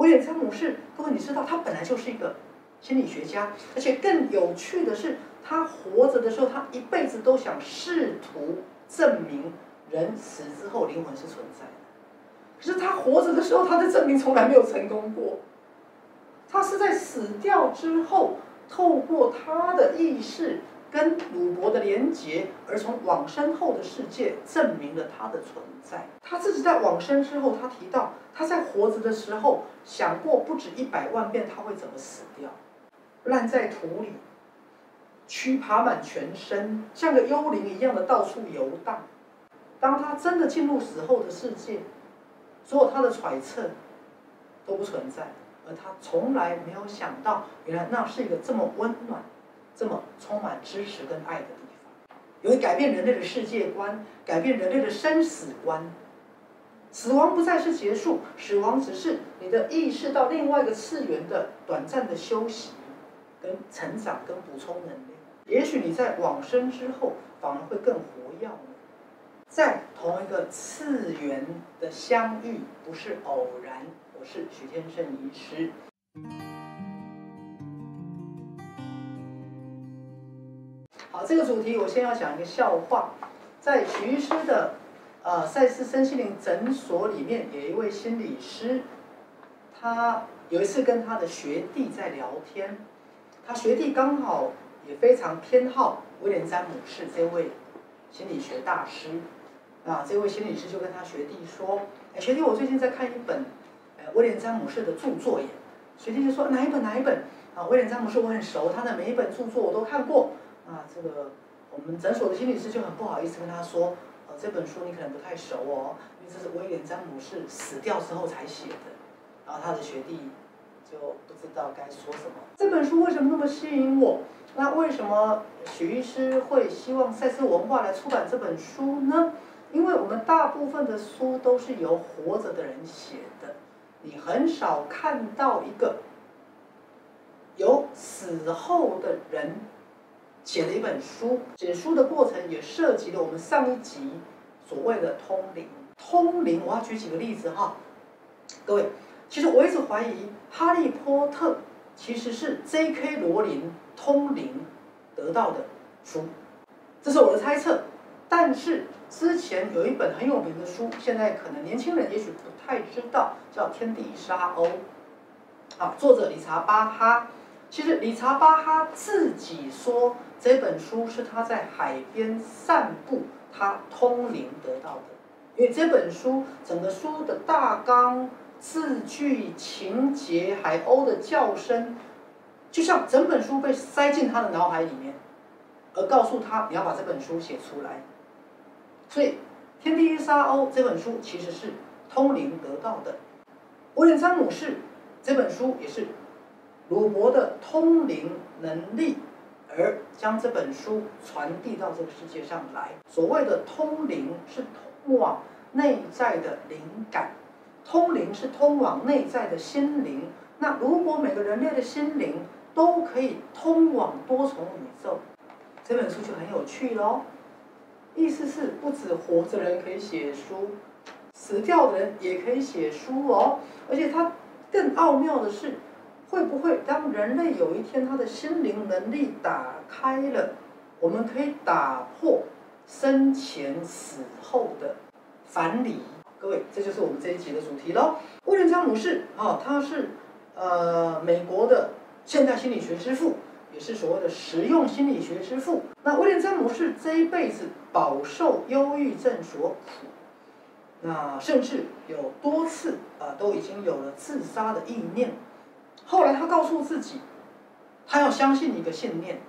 威廉詹姆士，各位你知道，他本来就是一个心理学家，而且更有趣的是，他活着的时候，他一辈子都想试图证明人死之后灵魂是存在的。可是他活着的时候，他的证明从来没有成功过。他是在死掉之后，透过他的意识。跟鲁伯的连结，而从往生后的世界证明了他的存在。他自己在往生之后，他提到他在活着的时候想过不止一百万遍他会怎么死掉，烂在土里，蛆爬满全身，像个幽灵一样的到处游荡。当他真的进入死后的世界，所有他的揣测都不存在，而他从来没有想到，原来那是一个这么温暖。这么充满支持跟爱的地方，有改变人类的世界观，改变人类的生死观。死亡不再是结束，死亡只是你的意识到另外一个次元的短暂的休息、跟成长、跟补充能量。也许你在往生之后，反而会更活跃。在同一个次元的相遇，不是偶然。我是许天胜医师。这个主题我先要讲一个笑话，在徐医师的呃赛斯身心灵诊所里面，有一位心理师，他有一次跟他的学弟在聊天，他学弟刚好也非常偏好威廉詹姆士这位心理学大师，啊，这位心理师就跟他学弟说：“哎，学弟，我最近在看一本威廉詹姆士的著作耶。”学弟就说：“哪一本？哪一本？”啊，威廉詹姆士我很熟，他的每一本著作我都看过。啊，这个我们诊所的心理师就很不好意思跟他说，呃，这本书你可能不太熟哦，因为这是威廉詹姆士死掉之后才写的，然后他的学弟就不知道该说什么。这本书为什么那么吸引我？那为什么许医师会希望赛斯文化来出版这本书呢？因为我们大部分的书都是由活着的人写的，你很少看到一个有死后的人。写了一本书，写书的过程也涉及了我们上一集所谓的通灵。通灵，我要举几个例子哈。各位，其实我一直怀疑《哈利波特》其实是 J.K. 罗琳通灵得到的书，这是我的猜测。但是之前有一本很有名的书，现在可能年轻人也许不太知道，叫《天地沙鸥》，啊，作者理查巴哈。其实理查巴哈自己说。这本书是他在海边散步，他通灵得到的。因为这本书整个书的大纲、字句、情节、海鸥的叫声，就像整本书被塞进他的脑海里面，而告诉他你要把这本书写出来。所以《天地一沙鸥》这本书其实是通灵得到的。威廉詹姆士这本书也是鲁伯的通灵能力。而将这本书传递到这个世界上来，所谓的通灵是通往内在的灵感，通灵是通往内在的心灵。那如果每个人类的心灵都可以通往多重宇宙，这本书就很有趣喽。意思是不止活着人可以写书，死掉的人也可以写书哦。而且它更奥妙的是。会不会当人类有一天他的心灵能力打开了，我们可以打破生前死后的樊篱？各位，这就是我们这一集的主题喽。威廉詹姆士啊，他是呃美国的现代心理学之父，也是所谓的实用心理学之父。那威廉詹姆士这一辈子饱受忧郁症所苦，那甚至有多次啊都已经有了自杀的意念。后来他告诉自己，他要相信一个信念，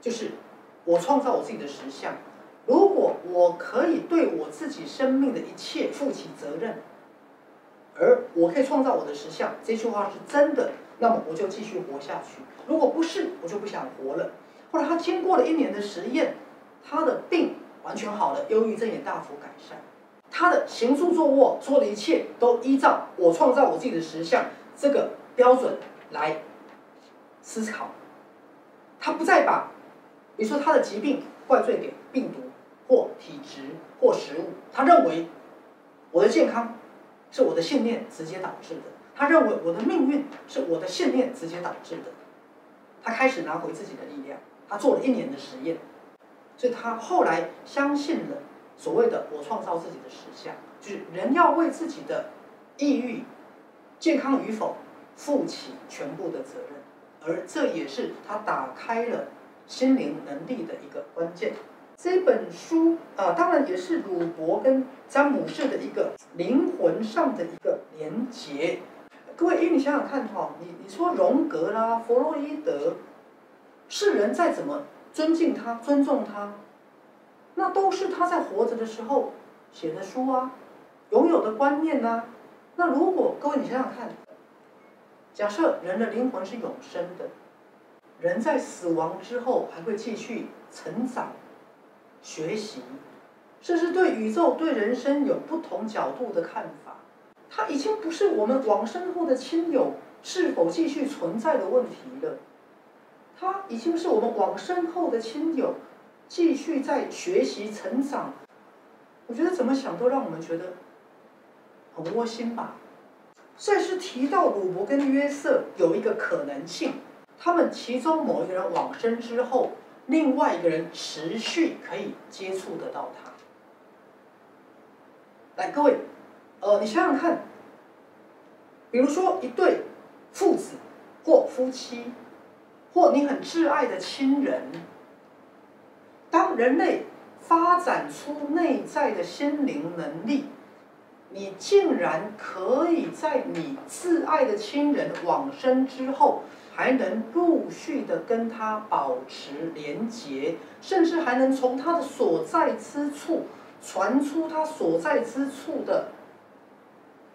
就是我创造我自己的实相。如果我可以对我自己生命的一切负起责任，而我可以创造我的实相，这句话是真的，那么我就继续活下去。如果不是，我就不想活了。后来他经过了一年的实验，他的病完全好了，忧郁症也大幅改善。他的行住坐卧做的一切都依照我创造我自己的实相这个标准。来思考，他不再把，比如说他的疾病怪罪给病毒或体质或食物，他认为我的健康是我的信念直接导致的。他他认为我的命运是我的信念直接导致的。他开始拿回自己的力量，他做了一年的实验，所以他后来相信了所谓的“我创造自己的实相”，就是人要为自己的抑郁、健康与否负起全部的责任，而这也是他打开了心灵能力的一个关键。这本书啊，当然也是鲁伯跟詹姆士的一个灵魂上的一个连结。各位，因为你想想看哈，你你说荣格啦、弗洛伊德，世人再怎么尊敬他、尊重他，那都是他在活着的时候写的书啊，拥有的观念呐。那如果各位你想想看，假设人的灵魂是永生的，人在死亡之后还会继续成长、学习，甚至对宇宙、对人生有不同角度的看法。他已经不是我们往生后的亲友是否继续存在的问题了，他已经是我们往生后的亲友继续在学习成长。我觉得怎么想都让我们觉得很窝心吧。赛斯提到鲁伯跟约瑟有一个可能性，他们其中某一个人往生之后，另外一个人持续可以接触得到他。来，各位。呃，你想想看，比如说一对父子或夫妻，或你很挚爱的亲人，当人类发展出内在的心灵能力，你竟然可以在你挚爱的亲人往生之后，还能陆续的跟他保持连结，甚至还能从他的所在之处传出他所在之处的。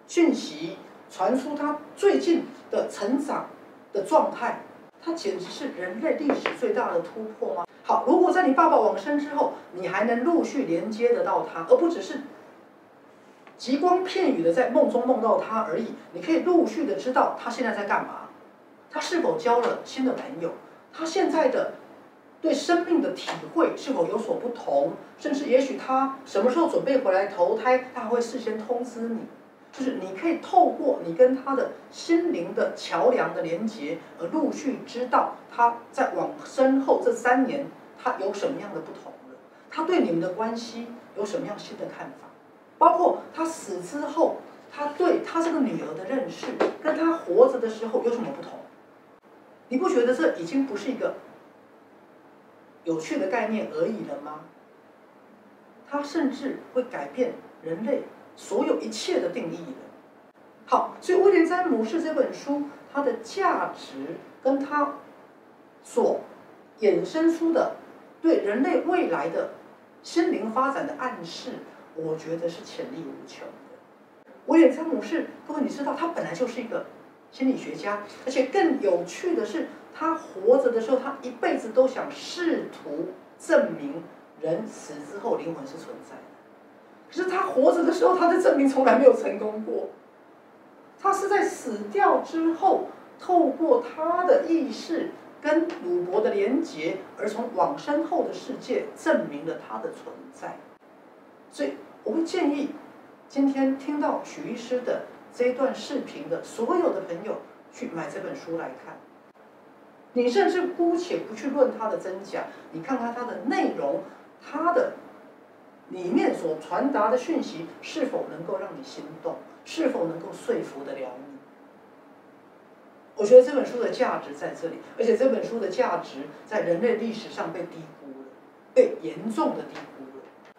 讯息传出他最近的成长的状态，他简直是人类历史最大的突破吗？好，如果在你爸爸往生之后，你还能陆续连接得到他，而不只是极光片语的在梦中梦到他而已，你可以陆续的知道他现在在干嘛，他是否交了新的朋友，他现在的对生命的体会是否有所不同，甚至也许他什么时候准备回来投胎，他还会事先通知你。就是你可以透过你跟他的心灵的桥梁的连接，而陆续知道他在往身后这三年他有什么样的不同了，他对你们的关系有什么样新的看法，包括他死之后，他对他这个女儿的认识跟他活着的时候有什么不同？你不觉得这已经不是一个有趣的概念而已了吗？他甚至会改变人类。所有一切的定义的，好，所以威廉詹姆士这本书，它的价值跟它所衍生出的对人类未来的心灵发展的暗示，我觉得是潜力无穷的。威廉詹姆士，各位你知道，他本来就是一个心理学家，而且更有趣的是，他活着的时候，他一辈子都想试图证明人死之后灵魂是存在的。可是他活着的时候，他的证明从来没有成功过。他是在死掉之后，透过他的意识跟鲁伯的连结，而从往生后的世界证明了他的存在。所以我会建议，今天听到许医师的这一段视频的所有的朋友，去买这本书来看。你甚至姑且不去论它的真假，你看看它的内容，它的。里面所传达的讯息是否能够让你心动？是否能够说服得了你？我觉得这本书的价值在这里，而且这本书的价值在人类历史上被低估了，被严重的低估。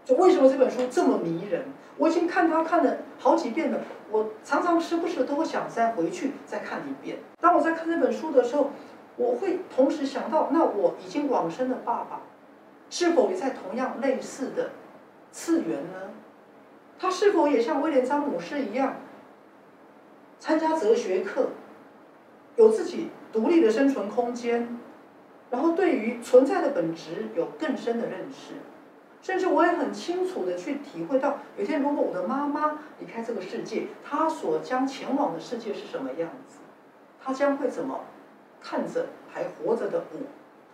就为什么这本书这么迷人？我已经看它看了好几遍了，我常常时不时都会想再回去再看一遍。当我在看这本书的时候，我会同时想到，那我已经往生的爸爸，是否也在同样类似的？次元呢？他是否也像威廉·詹姆士一样，参加哲学课，有自己独立的生存空间，然后对于存在的本质有更深的认识，甚至我也很清楚的去体会到，有一天如果我的妈妈离开这个世界，她所将前往的世界是什么样子？她将会怎么？看着还活着的我？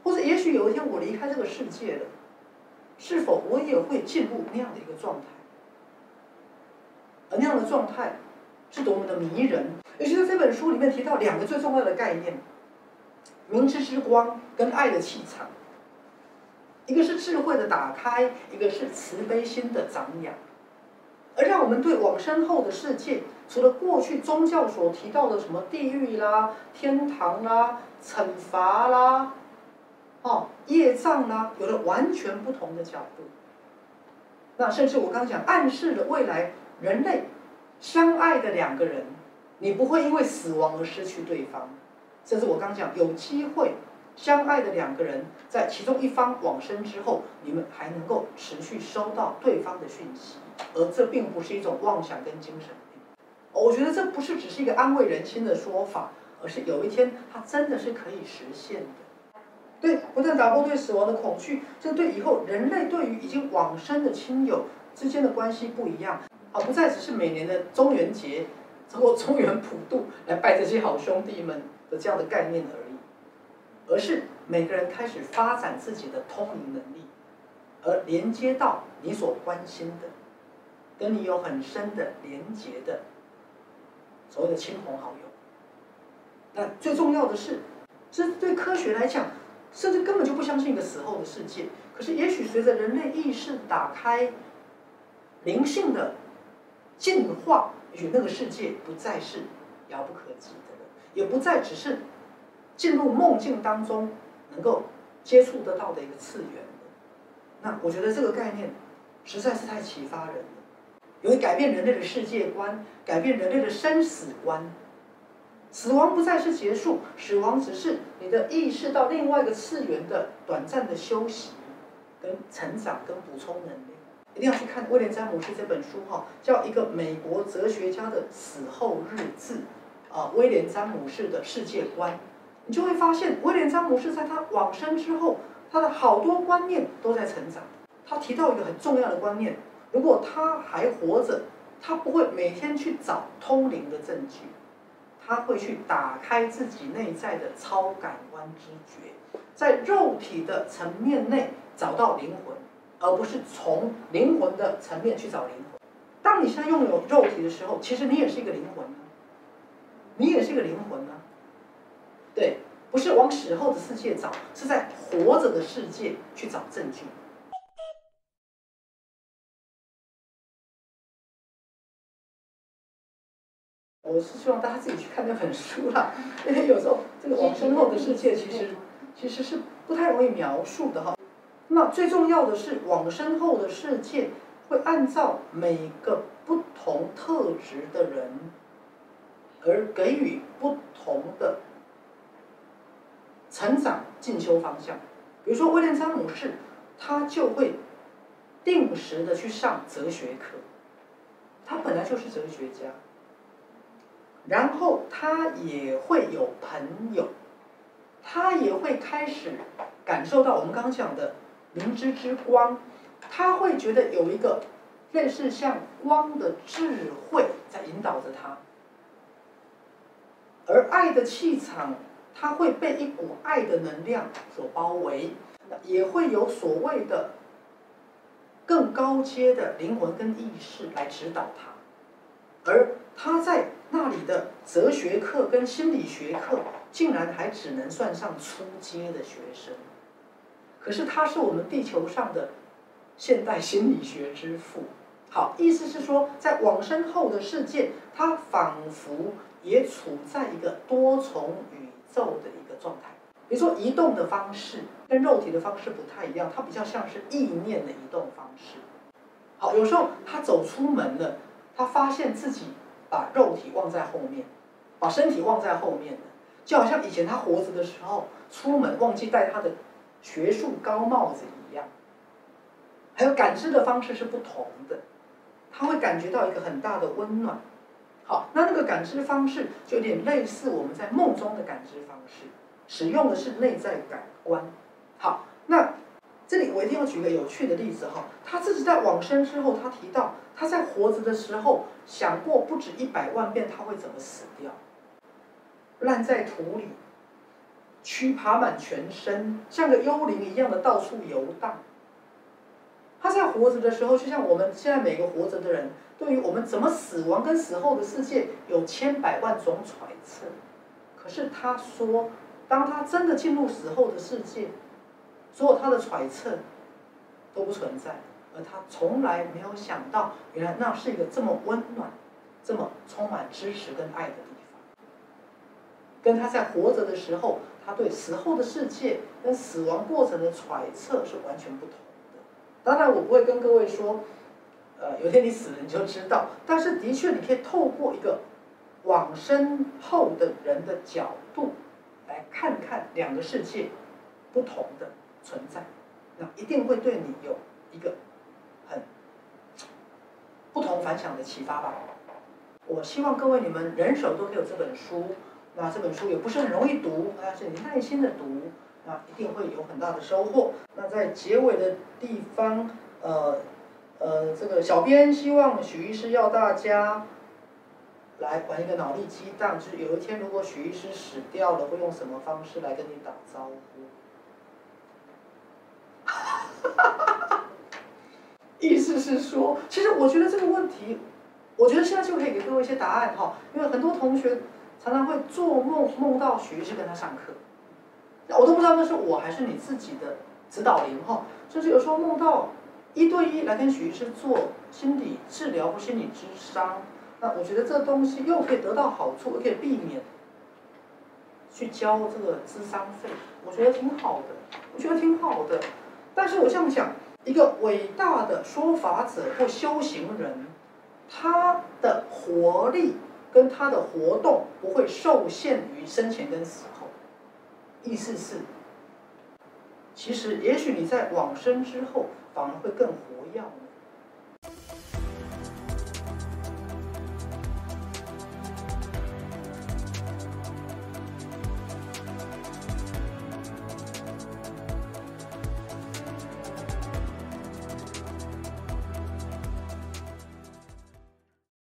或者也许有一天我离开这个世界了？是否我也会进入那样的一个状态？而那样的状态，是多么？的迷人。尤其是这本书里面提到两个最重要的概念：明知之光跟爱的气场。一个是智慧的打开，一个是慈悲心的长养，而让我们对往生后的世界，除了过去宗教所提到的什么地狱啦、天堂啦、惩罚啦、哦业障啦，有了完全不同的角度。那甚至我刚讲，暗示了未来人类相爱的两个人，你不会因为死亡而失去对方，甚至我刚讲有机会。相爱的两个人，在其中一方往生之后，你们还能够持续收到对方的讯息，而这并不是一种妄想跟精神病。我觉得这不是只是一个安慰人心的说法，而是有一天它真的是可以实现的。对，不但打破对死亡的恐惧，这对以后人类对于已经往生的亲友之间的关系不一样，而不再只是每年的中元节或中元普渡来拜这些好兄弟们的这样的概念而已。而是每个人开始发展自己的通灵能力，而连接到你所关心的、跟你有很深的连结的所谓的亲朋好友。那最重要的是，这对科学来讲，甚至根本就不相信一个死后的世界。可是，也许随着人类意识打开、灵性的进化，也许那个世界不再是遥不可及的了，也不再只是。进入梦境当中，能够接触得到的一个次元，那我觉得这个概念实在是太启发人了，因为改变人类的世界观，改变人类的生死观。死亡不再是结束，死亡只是你的意识到另外一个次元的短暂的休息、跟成长、跟补充能力。一定要去看威廉詹姆斯这本书哈，叫一个美国哲学家的死后日志啊，威廉詹姆斯的世界观。你就会发现，威廉·詹姆士在他往生之后，他的好多观念都在成长。他提到一个很重要的观念：如果他还活着，他不会每天去找通灵的证据，他会去打开自己内在的超感官知觉，在肉体的层面内找到灵魂，而不是从灵魂的层面去找灵魂。当你现在拥有肉体的时候，其实你也是一个灵魂呢，你也是一个灵魂呢。对，不是往死后的世界找，是在活着的世界去找证据。我是希望大家自己去看那本书啦，因为有时候这个往生后的世界其实其实是不太容易描述的哈。那最重要的是，往生后的世界会按照每个不同特质的人而给予不同的。成长进修方向，比如说威廉·詹姆士，他就会定时的去上哲学课，他本来就是哲学家，然后他也会有朋友，他也会开始感受到我们刚刚讲的明知之光，他会觉得有一个类似像光的智慧在引导着他，而爱的气场。他会被一股爱的能量所包围，也会有所谓的更高阶的灵魂跟意识来指导他，而他在那里的哲学课跟心理学课，竟然还只能算上初阶的学生。可是他是我们地球上的现代心理学之父。好，意思是说，在往生后的世界，他仿佛也处在一个多重宇。宙的一个状态，比如说移动的方式跟肉体的方式不太一样，它比较像是意念的移动方式。好，有时候他走出门了，他发现自己把肉体忘在后面，把身体忘在后面了，就好像以前他活着的时候出门忘记戴他的学术高帽子一样。还有感知的方式是不同的，他会感觉到一个很大的温暖。好，那那个感知方式就有点类似我们在梦中的感知方式，使用的是内在感官。好，那这里我一定要举个有趣的例子哈，他自己在往生之后，他提到他在活着的时候想过不止一百万遍他会怎么死掉，烂在土里，蛆爬满全身，像个幽灵一样的到处游荡。他在活着的时候，就像我们现在每个活着的人，对于我们怎么死亡跟死后的世界有千百万种揣测。可是他说，当他真的进入死后的世界，所有他的揣测都不存在，而他从来没有想到，原来那是一个这么温暖、这么充满支持跟爱的地方。跟他在活着的时候，他对死后的世界跟死亡过程的揣测是完全不同的。当然，我不会跟各位说，呃，有天你死了你就知道。但是，的确，你可以透过一个往生后的人的角度，来看看两个世界不同的存在，那一定会对你有一个很不同凡响的启发吧。我希望各位你们人手都可以有这本书，那这本书也不是很容易读，但是你耐心的读。那一定会有很大的收获。那在结尾的地方，呃，呃，这个小编希望许医师要大家来玩一个脑力激荡，就是有一天如果许医师死掉了，会用什么方式来跟你打招呼？意思是说，其实我觉得这个问题，我觉得现在就可以给各位一些答案哈，因为很多同学常常会做梦梦到许医师跟他上课。我都不知道那是我还是你自己的指导灵哈，就是有时候梦到一对一来跟许医师做心理治疗或心理咨商，那我觉得这东西又可以得到好处，又可以避免去交这个咨商费，我觉得挺好的，我觉得挺好的。但是我这样讲，一个伟大的说法者或修行人，他的活力跟他的活动不会受限于生前跟死后。意思是，其实也许你在往生之后反而会更活跃。